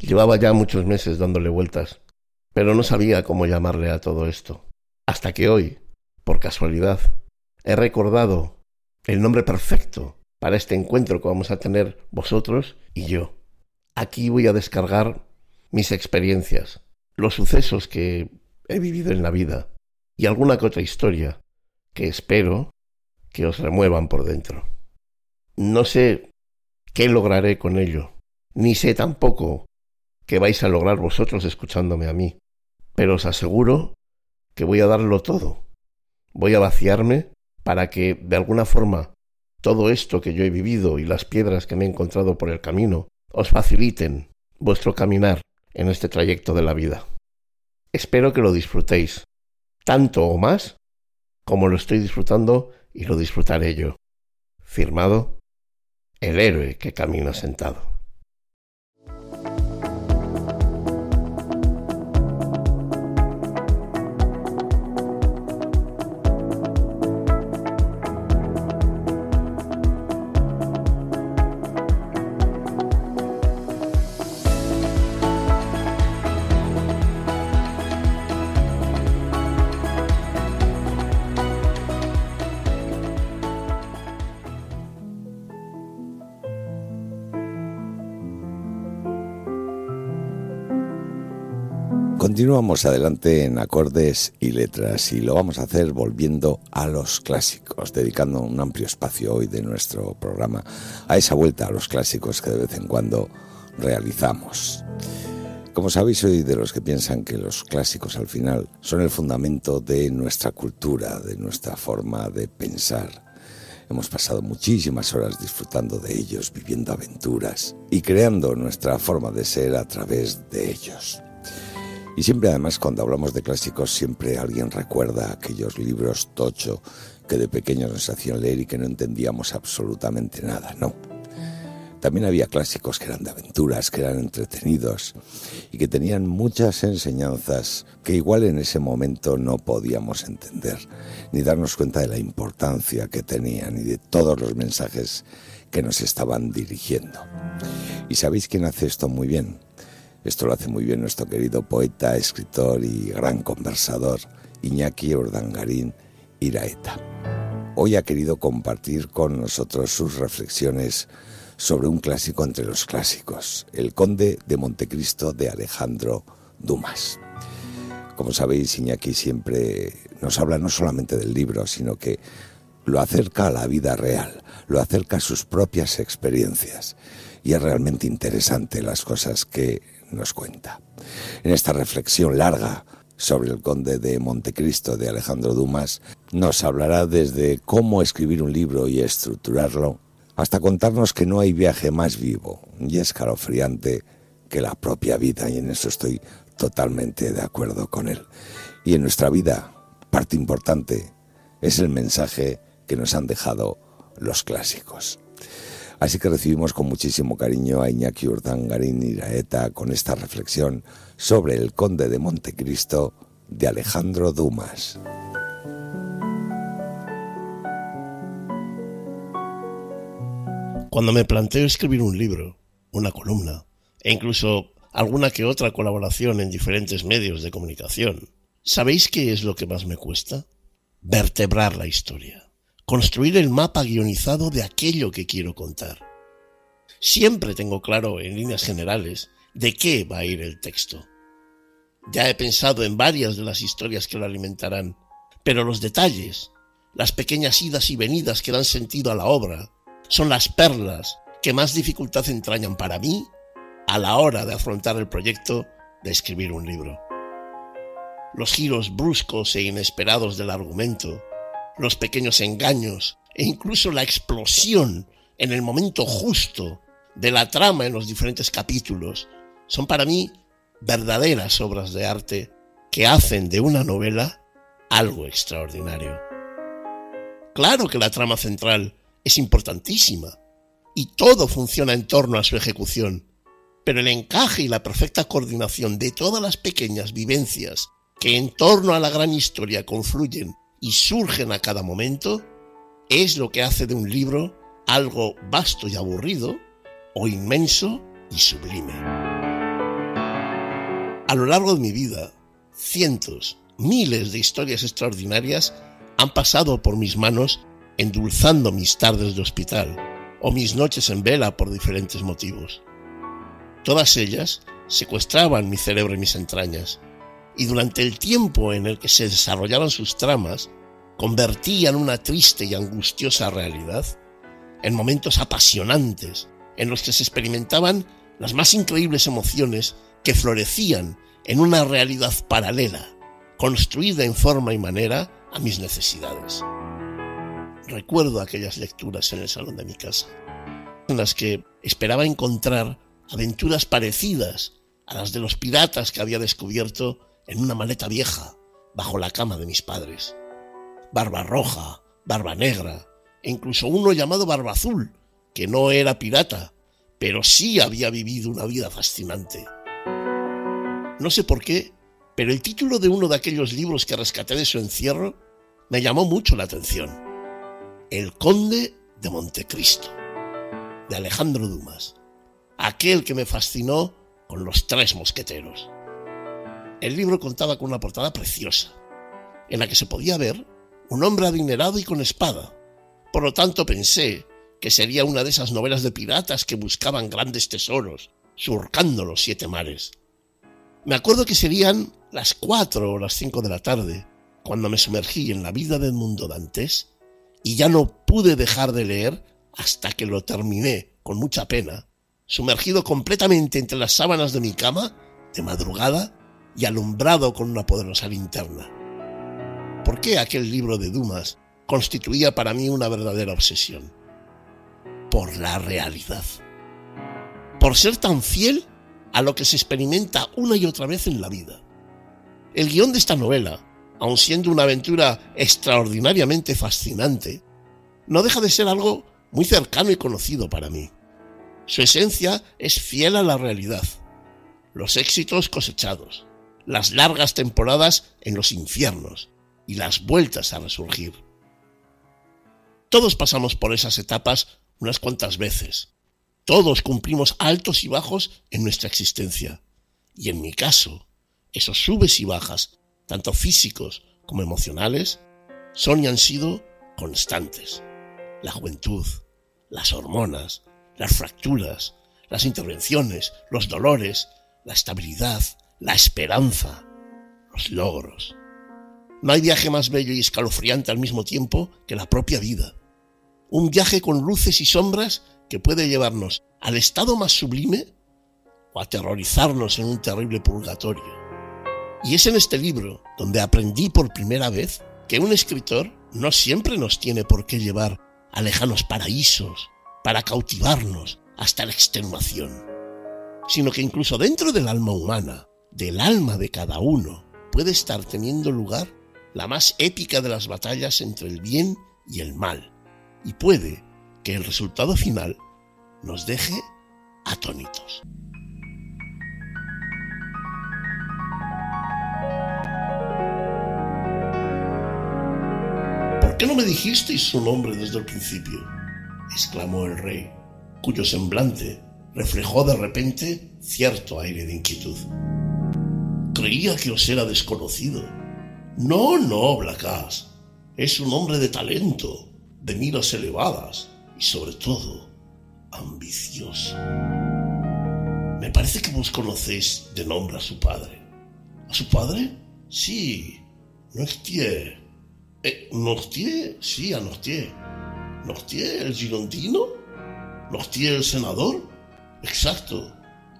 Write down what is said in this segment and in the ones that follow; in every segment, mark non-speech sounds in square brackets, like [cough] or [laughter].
Llevaba ya muchos meses dándole vueltas, pero no sabía cómo llamarle a todo esto. Hasta que hoy, por casualidad, he recordado el nombre perfecto para este encuentro que vamos a tener vosotros y yo. Aquí voy a descargar mis experiencias, los sucesos que he vivido en la vida y alguna que otra historia que espero que os remuevan por dentro. No sé qué lograré con ello, ni sé tampoco qué vais a lograr vosotros escuchándome a mí, pero os aseguro que voy a darlo todo. Voy a vaciarme para que, de alguna forma, todo esto que yo he vivido y las piedras que me he encontrado por el camino os faciliten vuestro caminar en este trayecto de la vida. Espero que lo disfrutéis, tanto o más como lo estoy disfrutando y lo disfrutaré yo. Firmado, el héroe que camina sentado. Continuamos adelante en acordes y letras y lo vamos a hacer volviendo a los clásicos, dedicando un amplio espacio hoy de nuestro programa a esa vuelta a los clásicos que de vez en cuando realizamos. Como sabéis, soy de los que piensan que los clásicos al final son el fundamento de nuestra cultura, de nuestra forma de pensar. Hemos pasado muchísimas horas disfrutando de ellos, viviendo aventuras y creando nuestra forma de ser a través de ellos. Y siempre además cuando hablamos de clásicos siempre alguien recuerda aquellos libros tocho que de pequeños nos hacían leer y que no entendíamos absolutamente nada, no. También había clásicos que eran de aventuras, que eran entretenidos y que tenían muchas enseñanzas que igual en ese momento no podíamos entender, ni darnos cuenta de la importancia que tenían y de todos los mensajes que nos estaban dirigiendo. ¿Y sabéis quién hace esto muy bien? Esto lo hace muy bien nuestro querido poeta, escritor y gran conversador Iñaki Urdangarín Iraeta. Hoy ha querido compartir con nosotros sus reflexiones sobre un clásico entre los clásicos, El Conde de Montecristo de Alejandro Dumas. Como sabéis, Iñaki siempre nos habla no solamente del libro, sino que lo acerca a la vida real, lo acerca a sus propias experiencias. Y es realmente interesante las cosas que nos cuenta. En esta reflexión larga sobre el conde de Montecristo de Alejandro Dumas, nos hablará desde cómo escribir un libro y estructurarlo, hasta contarnos que no hay viaje más vivo y escalofriante que la propia vida, y en eso estoy totalmente de acuerdo con él. Y en nuestra vida, parte importante es el mensaje que nos han dejado los clásicos. Así que recibimos con muchísimo cariño a Iñaki Urdangarín Iraeta con esta reflexión sobre el Conde de Montecristo de Alejandro Dumas. Cuando me planteo escribir un libro, una columna, e incluso alguna que otra colaboración en diferentes medios de comunicación, ¿sabéis qué es lo que más me cuesta? Vertebrar la historia construir el mapa guionizado de aquello que quiero contar. Siempre tengo claro, en líneas generales, de qué va a ir el texto. Ya he pensado en varias de las historias que lo alimentarán, pero los detalles, las pequeñas idas y venidas que dan sentido a la obra, son las perlas que más dificultad entrañan para mí a la hora de afrontar el proyecto de escribir un libro. Los giros bruscos e inesperados del argumento, los pequeños engaños e incluso la explosión en el momento justo de la trama en los diferentes capítulos son para mí verdaderas obras de arte que hacen de una novela algo extraordinario. Claro que la trama central es importantísima y todo funciona en torno a su ejecución, pero el encaje y la perfecta coordinación de todas las pequeñas vivencias que en torno a la gran historia confluyen y surgen a cada momento, es lo que hace de un libro algo vasto y aburrido, o inmenso y sublime. A lo largo de mi vida, cientos, miles de historias extraordinarias han pasado por mis manos endulzando mis tardes de hospital o mis noches en vela por diferentes motivos. Todas ellas secuestraban mi cerebro y mis entrañas, y durante el tiempo en el que se desarrollaban sus tramas, convertían una triste y angustiosa realidad en momentos apasionantes en los que se experimentaban las más increíbles emociones que florecían en una realidad paralela, construida en forma y manera a mis necesidades. Recuerdo aquellas lecturas en el salón de mi casa, en las que esperaba encontrar aventuras parecidas a las de los piratas que había descubierto en una maleta vieja bajo la cama de mis padres. Barba roja, barba negra, e incluso uno llamado Barba Azul, que no era pirata, pero sí había vivido una vida fascinante. No sé por qué, pero el título de uno de aquellos libros que rescaté de su encierro me llamó mucho la atención. El Conde de Montecristo, de Alejandro Dumas, aquel que me fascinó con los tres mosqueteros. El libro contaba con una portada preciosa, en la que se podía ver un hombre adinerado y con espada. Por lo tanto pensé que sería una de esas novelas de piratas que buscaban grandes tesoros, surcando los siete mares. Me acuerdo que serían las cuatro o las cinco de la tarde, cuando me sumergí en la vida del mundo dantes, y ya no pude dejar de leer hasta que lo terminé con mucha pena, sumergido completamente entre las sábanas de mi cama, de madrugada, y alumbrado con una poderosa linterna. ¿Por qué aquel libro de Dumas constituía para mí una verdadera obsesión? Por la realidad. Por ser tan fiel a lo que se experimenta una y otra vez en la vida. El guion de esta novela, aun siendo una aventura extraordinariamente fascinante, no deja de ser algo muy cercano y conocido para mí. Su esencia es fiel a la realidad, los éxitos cosechados, las largas temporadas en los infiernos y las vueltas a resurgir. Todos pasamos por esas etapas unas cuantas veces, todos cumplimos altos y bajos en nuestra existencia. Y en mi caso, esos subes y bajas, tanto físicos como emocionales, son y han sido constantes. La juventud, las hormonas, las fracturas, las intervenciones, los dolores, la estabilidad, la esperanza, los logros. No hay viaje más bello y escalofriante al mismo tiempo que la propia vida. Un viaje con luces y sombras que puede llevarnos al estado más sublime o aterrorizarnos en un terrible purgatorio. Y es en este libro donde aprendí por primera vez que un escritor no siempre nos tiene por qué llevar a lejanos paraísos para cautivarnos hasta la extenuación, sino que incluso dentro del alma humana, del alma de cada uno, puede estar teniendo lugar la más épica de las batallas entre el bien y el mal, y puede que el resultado final nos deje atónitos. ¿Por qué no me dijisteis su nombre desde el principio? exclamó el rey, cuyo semblante reflejó de repente cierto aire de inquietud. Creía que os era desconocido. No, no, Blacas. Es un hombre de talento, de miras elevadas y sobre todo ambicioso. Me parece que vos conocéis de nombre a su padre. ¿A su padre? Sí, Nostier. Eh, ¿Nostier? Sí, a Nostier. ¿Nostier el girondino? ¿Nostier el senador? Exacto.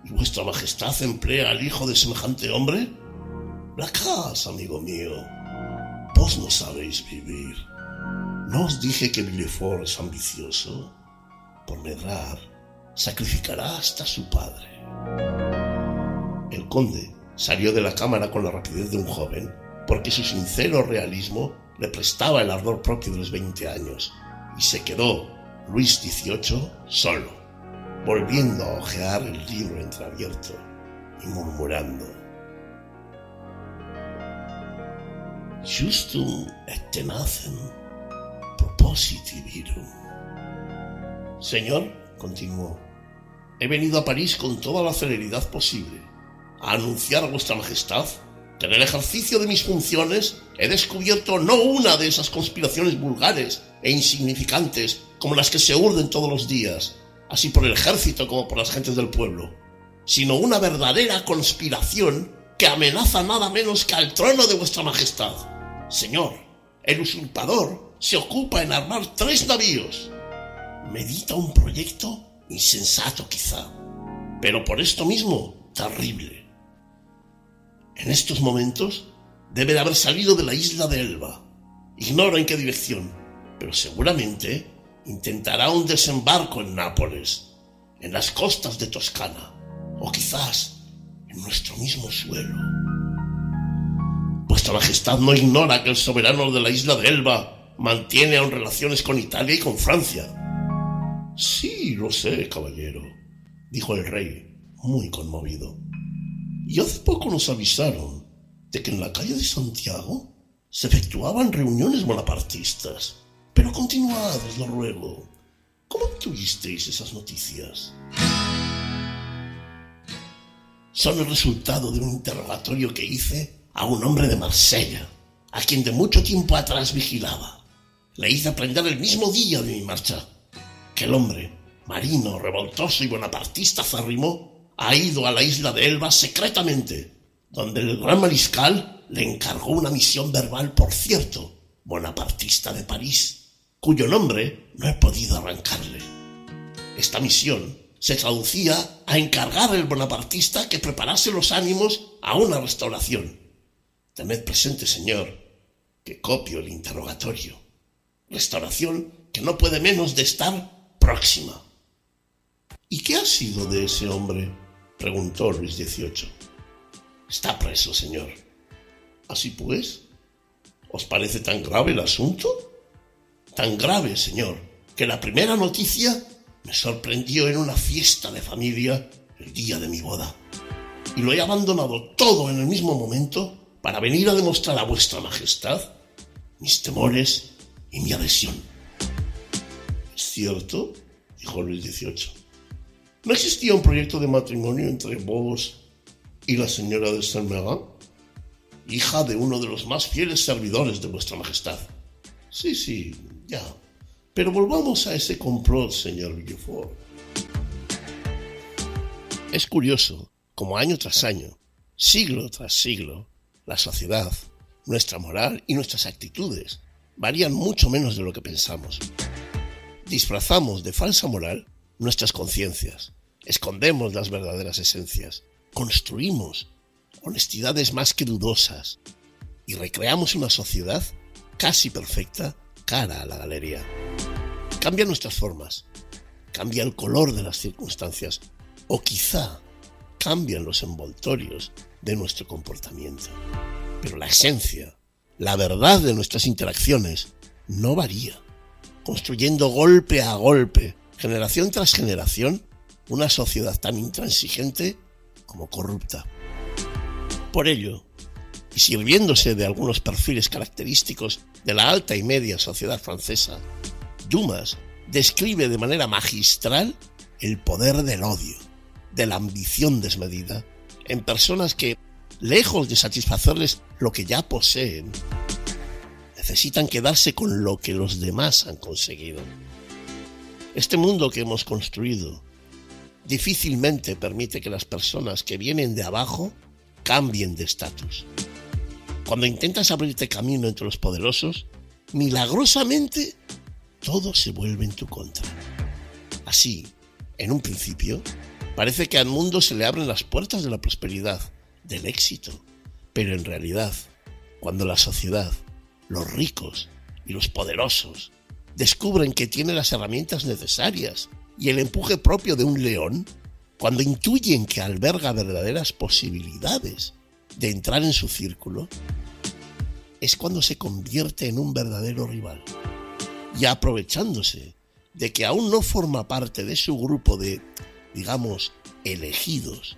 ¿Y vuestra majestad emplea al hijo de semejante hombre? La casa, amigo mío. Vos no sabéis vivir. ¿No os dije que Villefort es ambicioso? Por medrar, sacrificará hasta su padre. El conde salió de la cámara con la rapidez de un joven, porque su sincero realismo le prestaba el ardor propio de los veinte años, y se quedó Luis XVIII solo, volviendo a hojear el libro entreabierto y murmurando. Justum et tenacem positivirum. Señor, continuó, he venido a París con toda la celeridad posible a anunciar a vuestra majestad que en el ejercicio de mis funciones he descubierto no una de esas conspiraciones vulgares e insignificantes como las que se urden todos los días, así por el ejército como por las gentes del pueblo, sino una verdadera conspiración que amenaza nada menos que al trono de vuestra majestad. Señor, el usurpador se ocupa en armar tres navíos. Medita un proyecto insensato quizá, pero por esto mismo terrible. En estos momentos debe de haber salido de la isla de Elba. Ignoro en qué dirección, pero seguramente intentará un desembarco en Nápoles, en las costas de Toscana, o quizás en nuestro mismo suelo. Vuestra Majestad no ignora que el soberano de la isla de Elba mantiene aún relaciones con Italia y con Francia. Sí, lo sé, caballero, dijo el rey, muy conmovido. Y hace poco nos avisaron de que en la calle de Santiago se efectuaban reuniones bonapartistas. Pero continuad, os lo ruego. ¿Cómo tuvisteis esas noticias? Son el resultado de un interrogatorio que hice a un hombre de Marsella, a quien de mucho tiempo atrás vigilaba. Le hice aprender el mismo día de mi marcha que el hombre, marino, revoltoso y bonapartista zarrimó, ha ido a la isla de Elba secretamente, donde el gran mariscal le encargó una misión verbal, por cierto, bonapartista de París, cuyo nombre no he podido arrancarle. Esta misión se traducía a encargar al bonapartista que preparase los ánimos a una restauración. Tened presente, señor, que copio el interrogatorio. Restauración que no puede menos de estar próxima. ¿Y qué ha sido de ese hombre? preguntó Luis XVIII. Está preso, señor. Así pues, ¿os parece tan grave el asunto? Tan grave, señor, que la primera noticia me sorprendió en una fiesta de familia el día de mi boda. Y lo he abandonado todo en el mismo momento para venir a demostrar a vuestra majestad mis temores y mi adhesión. ¿Es cierto? dijo Luis XVIII. ¿No existía un proyecto de matrimonio entre vos y la señora de Saint-Méran? Hija de uno de los más fieles servidores de vuestra majestad. Sí, sí, ya. Pero volvamos a ese complot, señor Villefort. Es curioso, como año tras año, siglo tras siglo, la sociedad, nuestra moral y nuestras actitudes varían mucho menos de lo que pensamos. Disfrazamos de falsa moral nuestras conciencias, escondemos las verdaderas esencias, construimos honestidades más que dudosas y recreamos una sociedad casi perfecta cara a la galería. Cambian nuestras formas, cambia el color de las circunstancias o quizá cambian los envoltorios de nuestro comportamiento. Pero la esencia, la verdad de nuestras interacciones no varía, construyendo golpe a golpe generación tras generación, una sociedad tan intransigente como corrupta. Por ello, y sirviéndose de algunos perfiles característicos de la alta y media sociedad francesa, Dumas describe de manera magistral el poder del odio, de la ambición desmedida, en personas que, lejos de satisfacerles lo que ya poseen, necesitan quedarse con lo que los demás han conseguido. Este mundo que hemos construido difícilmente permite que las personas que vienen de abajo cambien de estatus. Cuando intentas abrirte camino entre los poderosos, milagrosamente todo se vuelve en tu contra. Así, en un principio, parece que al mundo se le abren las puertas de la prosperidad, del éxito, pero en realidad, cuando la sociedad, los ricos y los poderosos descubren que tiene las herramientas necesarias y el empuje propio de un león, cuando intuyen que alberga verdaderas posibilidades de entrar en su círculo, es cuando se convierte en un verdadero rival. Y aprovechándose de que aún no forma parte de su grupo de, digamos, elegidos,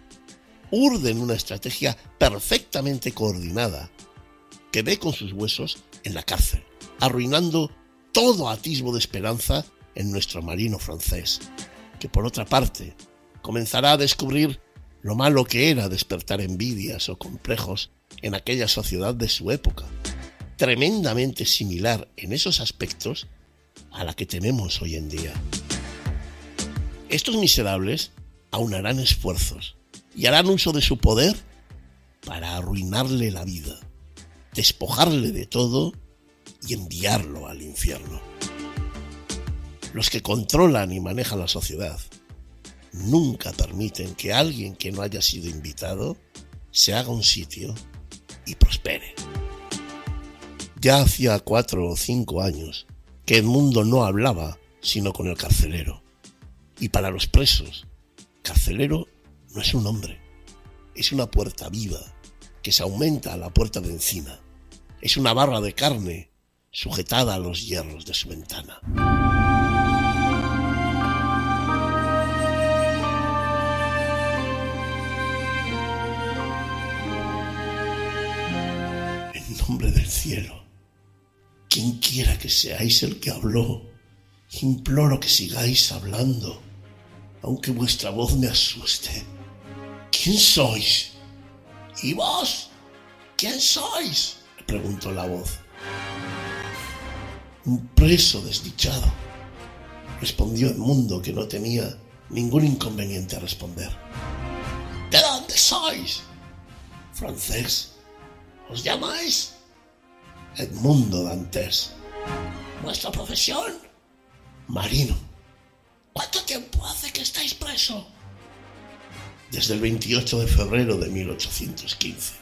urden una estrategia perfectamente coordinada que ve con sus huesos en la cárcel, arruinando todo atisbo de esperanza en nuestro marino francés, que por otra parte comenzará a descubrir lo malo que era despertar envidias o complejos en aquella sociedad de su época, tremendamente similar en esos aspectos a la que tenemos hoy en día. Estos miserables aunarán esfuerzos y harán uso de su poder para arruinarle la vida, despojarle de todo y enviarlo al infierno. Los que controlan y manejan la sociedad nunca permiten que alguien que no haya sido invitado se haga un sitio y prospere. Ya hacía cuatro o cinco años que Edmundo no hablaba sino con el carcelero. Y para los presos, carcelero no es un hombre, es una puerta viva que se aumenta a la puerta de encina. Es una barra de carne sujetada a los hierros de su ventana. En nombre del cielo, quien quiera que seáis el que habló, imploro que sigáis hablando, aunque vuestra voz me asuste. ¿Quién sois? ¿Y vos? ¿Quién sois? le preguntó la voz. Un preso desdichado, respondió Edmundo que no tenía ningún inconveniente a responder. ¿De dónde sois? Francés. ¿Os llamáis? Edmundo Dantes. ¿Vuestra profesión? Marino. ¿Cuánto tiempo hace que estáis preso? Desde el 28 de febrero de 1815.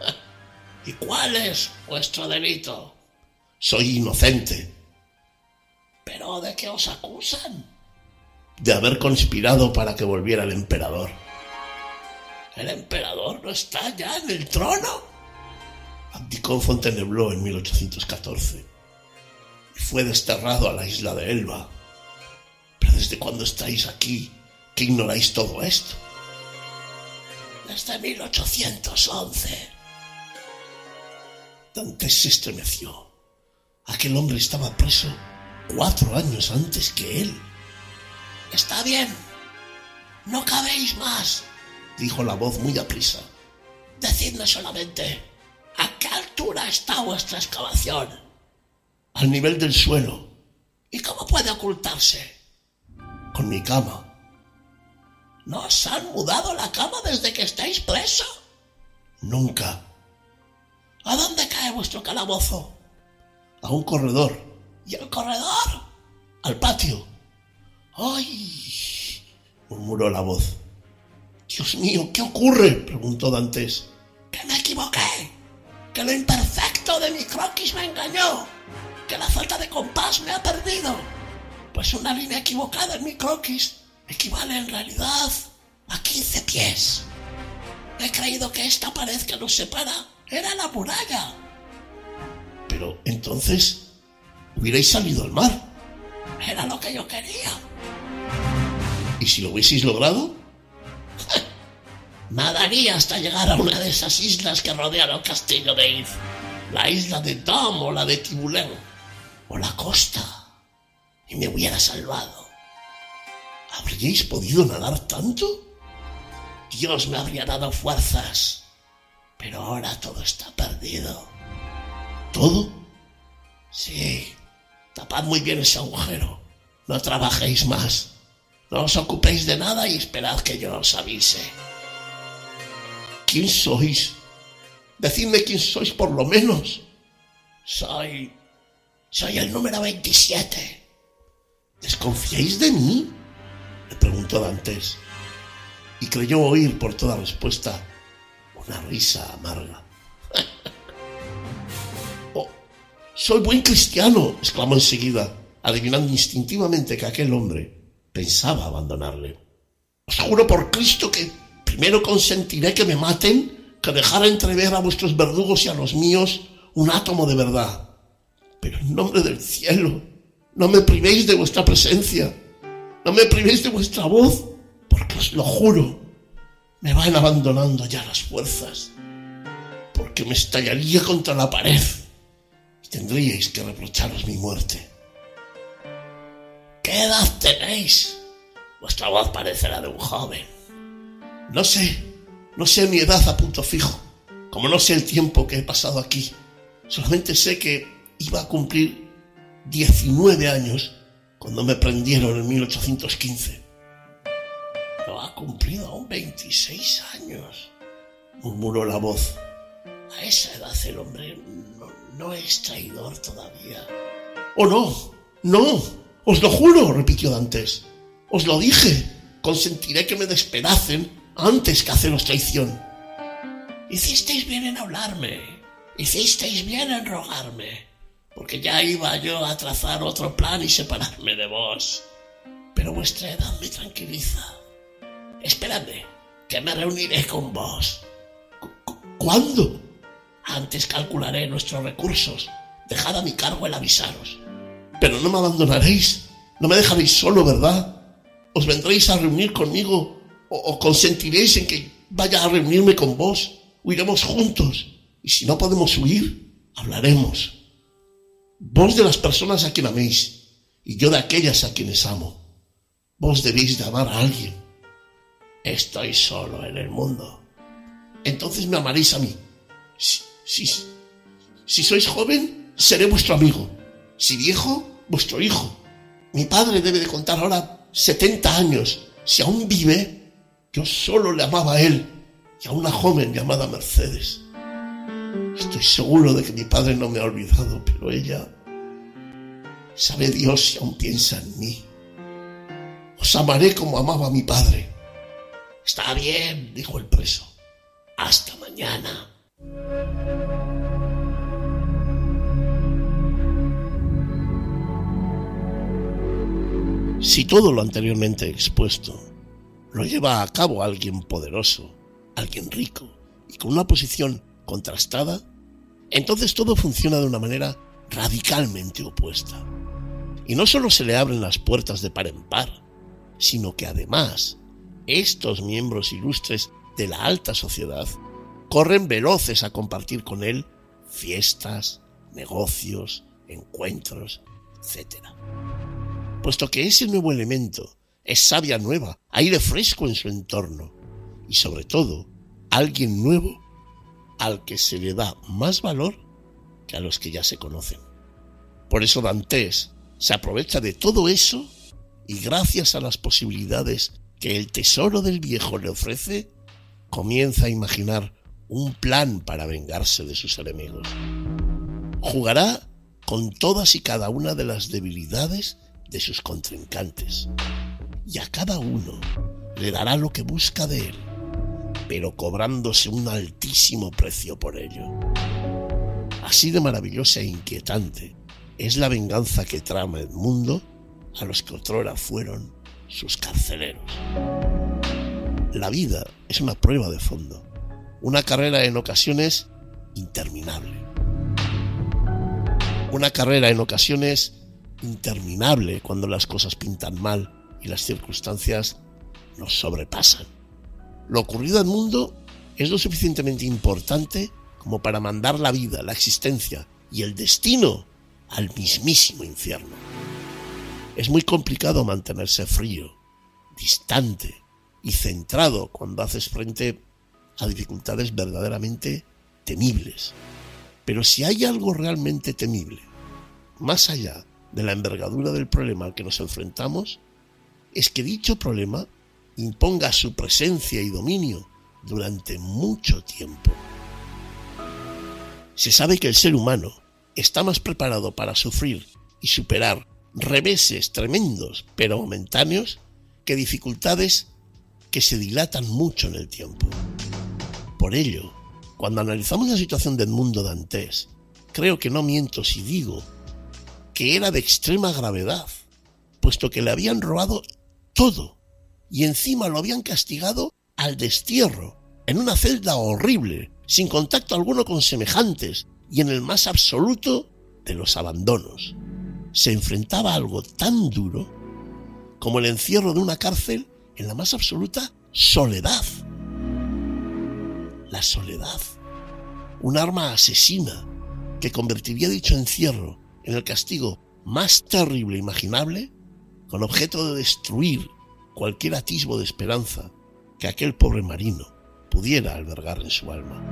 [laughs] ¿Y cuál es vuestro delito? Soy inocente. ¿Pero de qué os acusan? De haber conspirado para que volviera el emperador. ¿El emperador no está ya en el trono? Fontainebleau en 1814 y fue desterrado a la isla de Elba. ¿Pero desde cuándo estáis aquí que ignoráis todo esto? Desde 1811. Dantes se estremeció. Aquel hombre estaba preso cuatro años antes que él. Está bien. No cabéis más, dijo la voz muy aprisa. Decidme solamente, ¿a qué altura está vuestra excavación? Al nivel del suelo. ¿Y cómo puede ocultarse? Con mi cama. ¿No os han mudado la cama desde que estáis preso? Nunca. ¿A dónde cae vuestro calabozo? A un corredor. ¿Y el corredor? Al patio. ¡Ay! murmuró la voz. Dios mío, ¿qué ocurre? preguntó Dantes. Que me equivoqué. Que lo imperfecto de mi croquis me engañó. Que la falta de compás me ha perdido. Pues una línea equivocada en mi croquis equivale en realidad a 15 pies. He creído que esta pared que nos separa era la muralla. Pero entonces hubierais salido al mar. Era lo que yo quería. ¿Y si lo hubieseis logrado? Nadaría hasta llegar a una de esas islas que rodean el castillo de Iz. La isla de Dom o la de Tibulén. O la costa. Y me hubiera salvado. ¿Habríais podido nadar tanto? Dios me habría dado fuerzas. Pero ahora todo está perdido. ¿Todo? Sí. Tapad muy bien ese agujero. No trabajéis más. No os ocupéis de nada y esperad que yo os avise. ¿Quién sois? Decidme quién sois por lo menos. Soy... Soy el número 27. ¿Desconfiáis de mí? Le preguntó Dantes. Y creyó oír por toda respuesta una risa amarga. [laughs] oh, soy buen cristiano, exclamó enseguida, adivinando instintivamente que aquel hombre pensaba abandonarle. Os juro por Cristo que primero consentiré que me maten que dejar entrever a vuestros verdugos y a los míos un átomo de verdad. Pero en nombre del cielo, no me privéis de vuestra presencia, no me privéis de vuestra voz, porque os lo juro, me van abandonando ya las fuerzas, porque me estallaría contra la pared y tendríais que reprocharos mi muerte. ¿Qué edad tenéis? Vuestra voz parece la de un joven. No sé, no sé mi edad a punto fijo, como no sé el tiempo que he pasado aquí. Solamente sé que iba a cumplir 19 años cuando me prendieron en 1815. No ha cumplido aún 26 años, murmuró la voz. A esa edad el hombre no, no es traidor todavía. Oh no, no, os lo juro, repitió Dantes. Os lo dije, consentiré que me despedacen antes que haceros traición. Hicisteis bien en hablarme, hicisteis bien en rogarme, porque ya iba yo a trazar otro plan y separarme de vos. Pero vuestra edad me tranquiliza. Esperadme, que me reuniré con vos. ¿Cuándo? Antes calcularé nuestros recursos. Dejad a mi cargo el avisaros. Pero no me abandonaréis. No me dejaréis solo, ¿verdad? ¿Os vendréis a reunir conmigo o, consentiréis en que vaya a reunirme con vos? Huiremos juntos. Y si no podemos huir, hablaremos. Vos de las personas a quien améis y yo de aquellas a quienes amo. Vos debéis de amar a alguien. Estoy solo en el mundo. Entonces me amaréis a mí. Si, si, si sois joven, seré vuestro amigo. Si viejo, vuestro hijo. Mi padre debe de contar ahora 70 años. Si aún vive, yo solo le amaba a él y a una joven llamada Mercedes. Estoy seguro de que mi padre no me ha olvidado, pero ella sabe Dios si aún piensa en mí. Os amaré como amaba a mi padre. Está bien, dijo el preso. Hasta mañana. Si todo lo anteriormente expuesto lo lleva a cabo alguien poderoso, alguien rico y con una posición contrastada, entonces todo funciona de una manera radicalmente opuesta. Y no solo se le abren las puertas de par en par, sino que además estos miembros ilustres de la alta sociedad corren veloces a compartir con él fiestas, negocios, encuentros, etc. Puesto que ese nuevo elemento es savia nueva, aire fresco en su entorno y sobre todo alguien nuevo al que se le da más valor que a los que ya se conocen. Por eso Dantes se aprovecha de todo eso y gracias a las posibilidades que el tesoro del viejo le ofrece, comienza a imaginar un plan para vengarse de sus enemigos. Jugará con todas y cada una de las debilidades de sus contrincantes y a cada uno le dará lo que busca de él, pero cobrándose un altísimo precio por ello. Así de maravillosa e inquietante es la venganza que trama el mundo a los que otrora fueron sus carceleros. La vida es una prueba de fondo, una carrera en ocasiones interminable. Una carrera en ocasiones interminable cuando las cosas pintan mal las circunstancias nos sobrepasan. Lo ocurrido al mundo es lo suficientemente importante como para mandar la vida, la existencia y el destino al mismísimo infierno. Es muy complicado mantenerse frío, distante y centrado cuando haces frente a dificultades verdaderamente temibles. Pero si hay algo realmente temible, más allá de la envergadura del problema al que nos enfrentamos, es que dicho problema imponga su presencia y dominio durante mucho tiempo. Se sabe que el ser humano está más preparado para sufrir y superar reveses tremendos pero momentáneos que dificultades que se dilatan mucho en el tiempo. Por ello, cuando analizamos la situación del mundo dantes, creo que no miento si digo que era de extrema gravedad, puesto que le habían robado todo y encima lo habían castigado al destierro, en una celda horrible, sin contacto alguno con semejantes y en el más absoluto de los abandonos. Se enfrentaba a algo tan duro como el encierro de una cárcel en la más absoluta soledad. La soledad, un arma asesina que convertiría dicho encierro en el castigo más terrible imaginable con objeto de destruir cualquier atisbo de esperanza que aquel pobre marino pudiera albergar en su alma.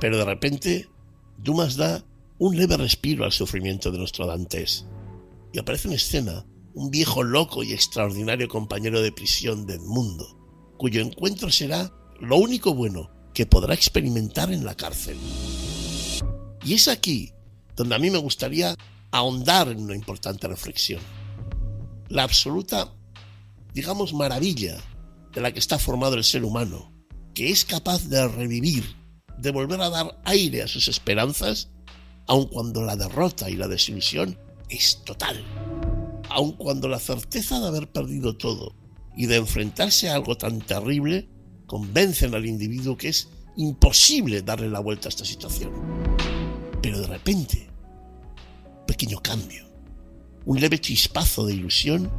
Pero de repente, Dumas da un leve respiro al sufrimiento de nuestro Dantes y aparece en escena un viejo loco y extraordinario compañero de prisión de Edmundo, cuyo encuentro será lo único bueno que podrá experimentar en la cárcel. Y es aquí donde a mí me gustaría ahondar en una importante reflexión. La absoluta, digamos, maravilla de la que está formado el ser humano, que es capaz de revivir, de volver a dar aire a sus esperanzas, aun cuando la derrota y la desilusión es total. Aun cuando la certeza de haber perdido todo y de enfrentarse a algo tan terrible convencen al individuo que es imposible darle la vuelta a esta situación. Pero de repente, pequeño cambio, un leve chispazo de ilusión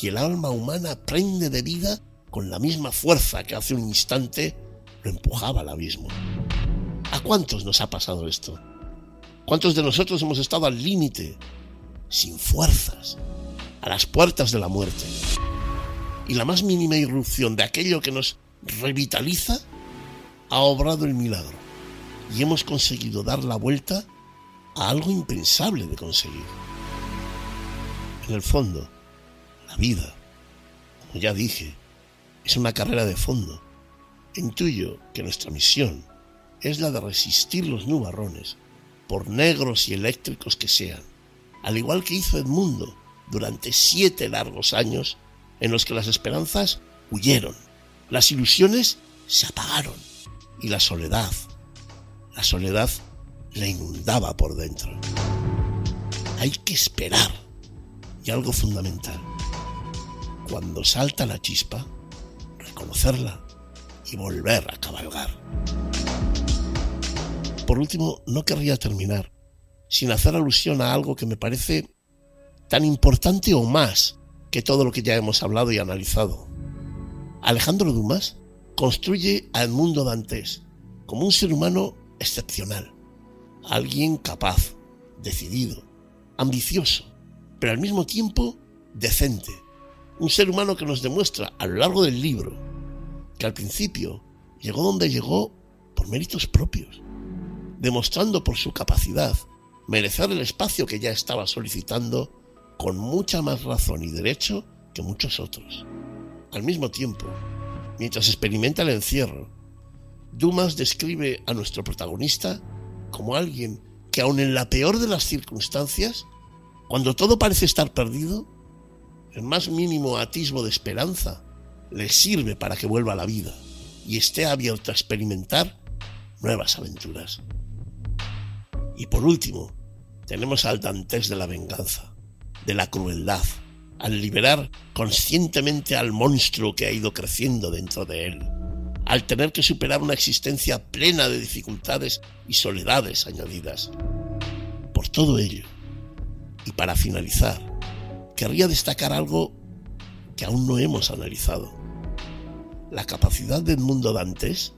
y el alma humana prende de vida con la misma fuerza que hace un instante lo empujaba al abismo. ¿A cuántos nos ha pasado esto? ¿Cuántos de nosotros hemos estado al límite, sin fuerzas, a las puertas de la muerte? Y la más mínima irrupción de aquello que nos revitaliza ha obrado el milagro y hemos conseguido dar la vuelta a algo impensable de conseguir. En el fondo, la vida, como ya dije, es una carrera de fondo. Intuyo que nuestra misión es la de resistir los nubarrones, por negros y eléctricos que sean, al igual que hizo Edmundo durante siete largos años en los que las esperanzas huyeron, las ilusiones se apagaron y la soledad, la soledad le inundaba por dentro. Hay que esperar. Y algo fundamental, cuando salta la chispa, reconocerla y volver a cabalgar. Por último, no querría terminar sin hacer alusión a algo que me parece tan importante o más que todo lo que ya hemos hablado y analizado. Alejandro Dumas construye a Edmundo Dantes como un ser humano excepcional, alguien capaz, decidido, ambicioso, pero al mismo tiempo decente, un ser humano que nos demuestra a lo largo del libro que al principio llegó donde llegó por méritos propios, demostrando por su capacidad merecer el espacio que ya estaba solicitando con mucha más razón y derecho que muchos otros. Al mismo tiempo, mientras experimenta el encierro, Dumas describe a nuestro protagonista como alguien que aun en la peor de las circunstancias, cuando todo parece estar perdido, el más mínimo atisbo de esperanza le sirve para que vuelva a la vida y esté abierto a experimentar nuevas aventuras. Y por último, tenemos al Dantes de la venganza, de la crueldad, al liberar conscientemente al monstruo que ha ido creciendo dentro de él, al tener que superar una existencia plena de dificultades y soledades añadidas. Por todo ello, y para finalizar, querría destacar algo que aún no hemos analizado. La capacidad del mundo Dantes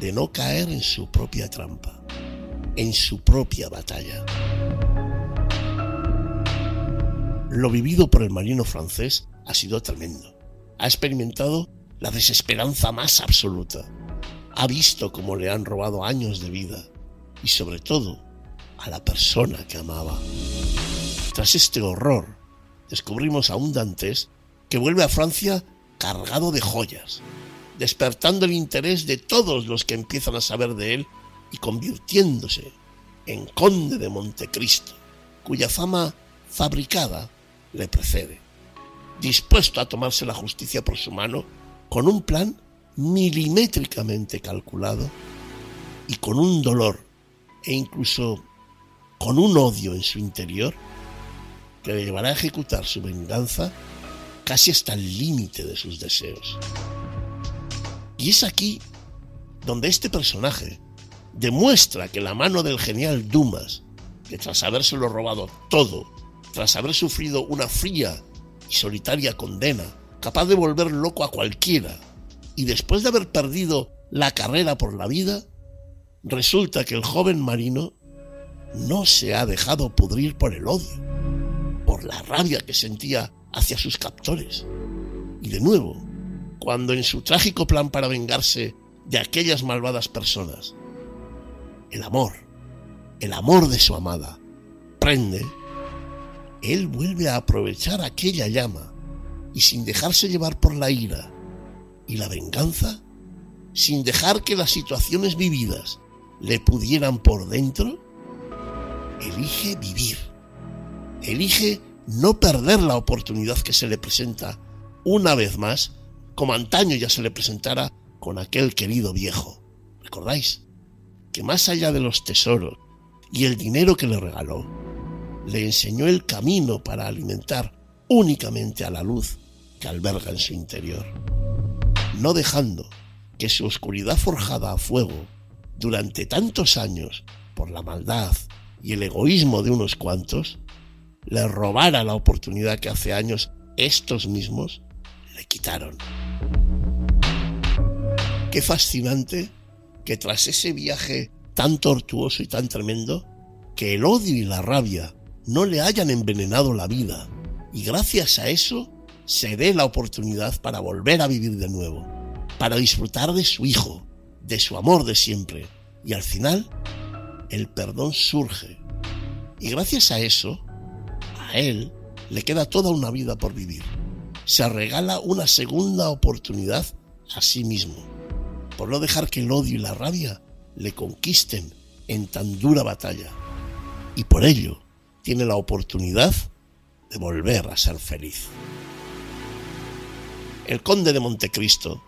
de no caer en su propia trampa, en su propia batalla. Lo vivido por el marino francés ha sido tremendo. Ha experimentado la desesperanza más absoluta. Ha visto cómo le han robado años de vida y sobre todo a la persona que amaba. Tras este horror, descubrimos a un Dantes que vuelve a Francia cargado de joyas, despertando el interés de todos los que empiezan a saber de él y convirtiéndose en conde de Montecristo, cuya fama fabricada le precede, dispuesto a tomarse la justicia por su mano con un plan milimétricamente calculado y con un dolor e incluso con un odio en su interior que le llevará a ejecutar su venganza casi hasta el límite de sus deseos. Y es aquí donde este personaje demuestra que la mano del genial Dumas, que tras habérselo robado todo tras haber sufrido una fría y solitaria condena, capaz de volver loco a cualquiera, y después de haber perdido la carrera por la vida, resulta que el joven marino no se ha dejado pudrir por el odio, por la rabia que sentía hacia sus captores. Y de nuevo, cuando en su trágico plan para vengarse de aquellas malvadas personas, el amor, el amor de su amada, prende, él vuelve a aprovechar aquella llama y sin dejarse llevar por la ira y la venganza, sin dejar que las situaciones vividas le pudieran por dentro, elige vivir, elige no perder la oportunidad que se le presenta una vez más, como antaño ya se le presentara con aquel querido viejo. ¿Recordáis? Que más allá de los tesoros y el dinero que le regaló, le enseñó el camino para alimentar únicamente a la luz que alberga en su interior, no dejando que su oscuridad forjada a fuego durante tantos años por la maldad y el egoísmo de unos cuantos, le robara la oportunidad que hace años estos mismos le quitaron. Qué fascinante que tras ese viaje tan tortuoso y tan tremendo, que el odio y la rabia no le hayan envenenado la vida y gracias a eso se dé la oportunidad para volver a vivir de nuevo, para disfrutar de su hijo, de su amor de siempre y al final el perdón surge y gracias a eso a él le queda toda una vida por vivir. Se regala una segunda oportunidad a sí mismo, por no dejar que el odio y la rabia le conquisten en tan dura batalla. Y por ello tiene la oportunidad de volver a ser feliz. El conde de Montecristo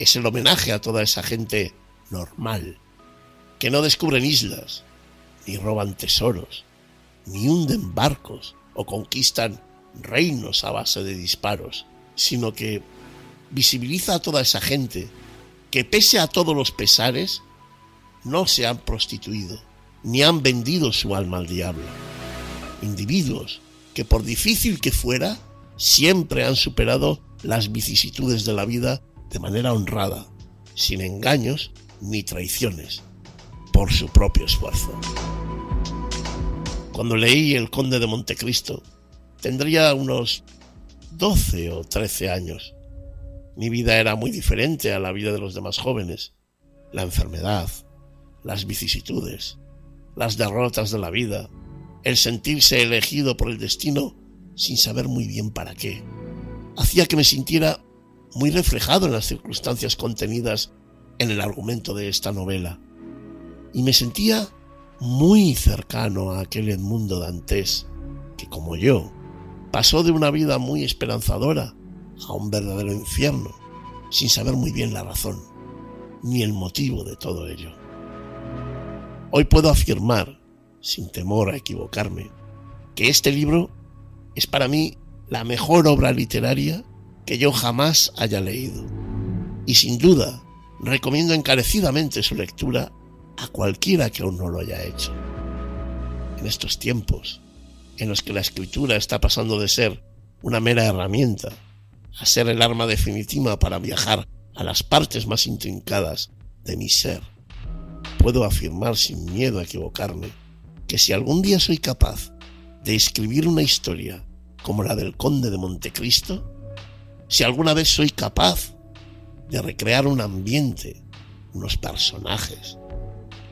es el homenaje a toda esa gente normal, que no descubren islas, ni roban tesoros, ni hunden barcos o conquistan reinos a base de disparos, sino que visibiliza a toda esa gente que pese a todos los pesares, no se han prostituido, ni han vendido su alma al diablo. Individuos que por difícil que fuera, siempre han superado las vicisitudes de la vida de manera honrada, sin engaños ni traiciones, por su propio esfuerzo. Cuando leí El Conde de Montecristo, tendría unos 12 o 13 años. Mi vida era muy diferente a la vida de los demás jóvenes. La enfermedad, las vicisitudes, las derrotas de la vida, el sentirse elegido por el destino sin saber muy bien para qué, hacía que me sintiera muy reflejado en las circunstancias contenidas en el argumento de esta novela. Y me sentía muy cercano a aquel Edmundo Dantes, que como yo, pasó de una vida muy esperanzadora a un verdadero infierno, sin saber muy bien la razón, ni el motivo de todo ello. Hoy puedo afirmar, sin temor a equivocarme, que este libro es para mí la mejor obra literaria que yo jamás haya leído. Y sin duda, recomiendo encarecidamente su lectura a cualquiera que aún no lo haya hecho. En estos tiempos, en los que la escritura está pasando de ser una mera herramienta a ser el arma definitiva para viajar a las partes más intrincadas de mi ser, puedo afirmar sin miedo a equivocarme que si algún día soy capaz de escribir una historia como la del conde de Montecristo, si alguna vez soy capaz de recrear un ambiente, unos personajes,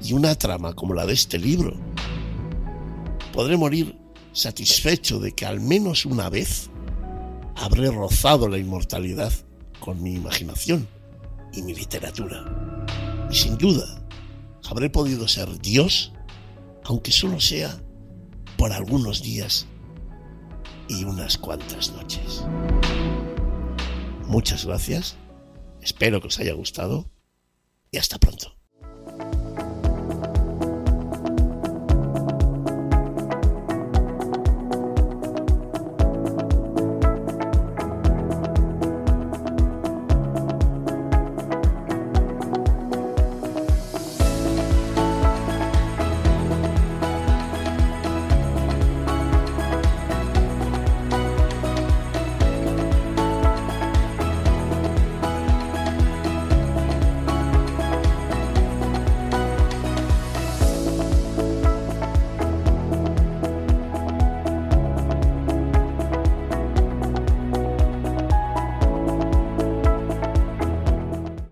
y una trama como la de este libro, podré morir satisfecho de que al menos una vez habré rozado la inmortalidad con mi imaginación y mi literatura. Y sin duda, habré podido ser Dios, aunque solo sea por algunos días y unas cuantas noches. Muchas gracias, espero que os haya gustado y hasta pronto.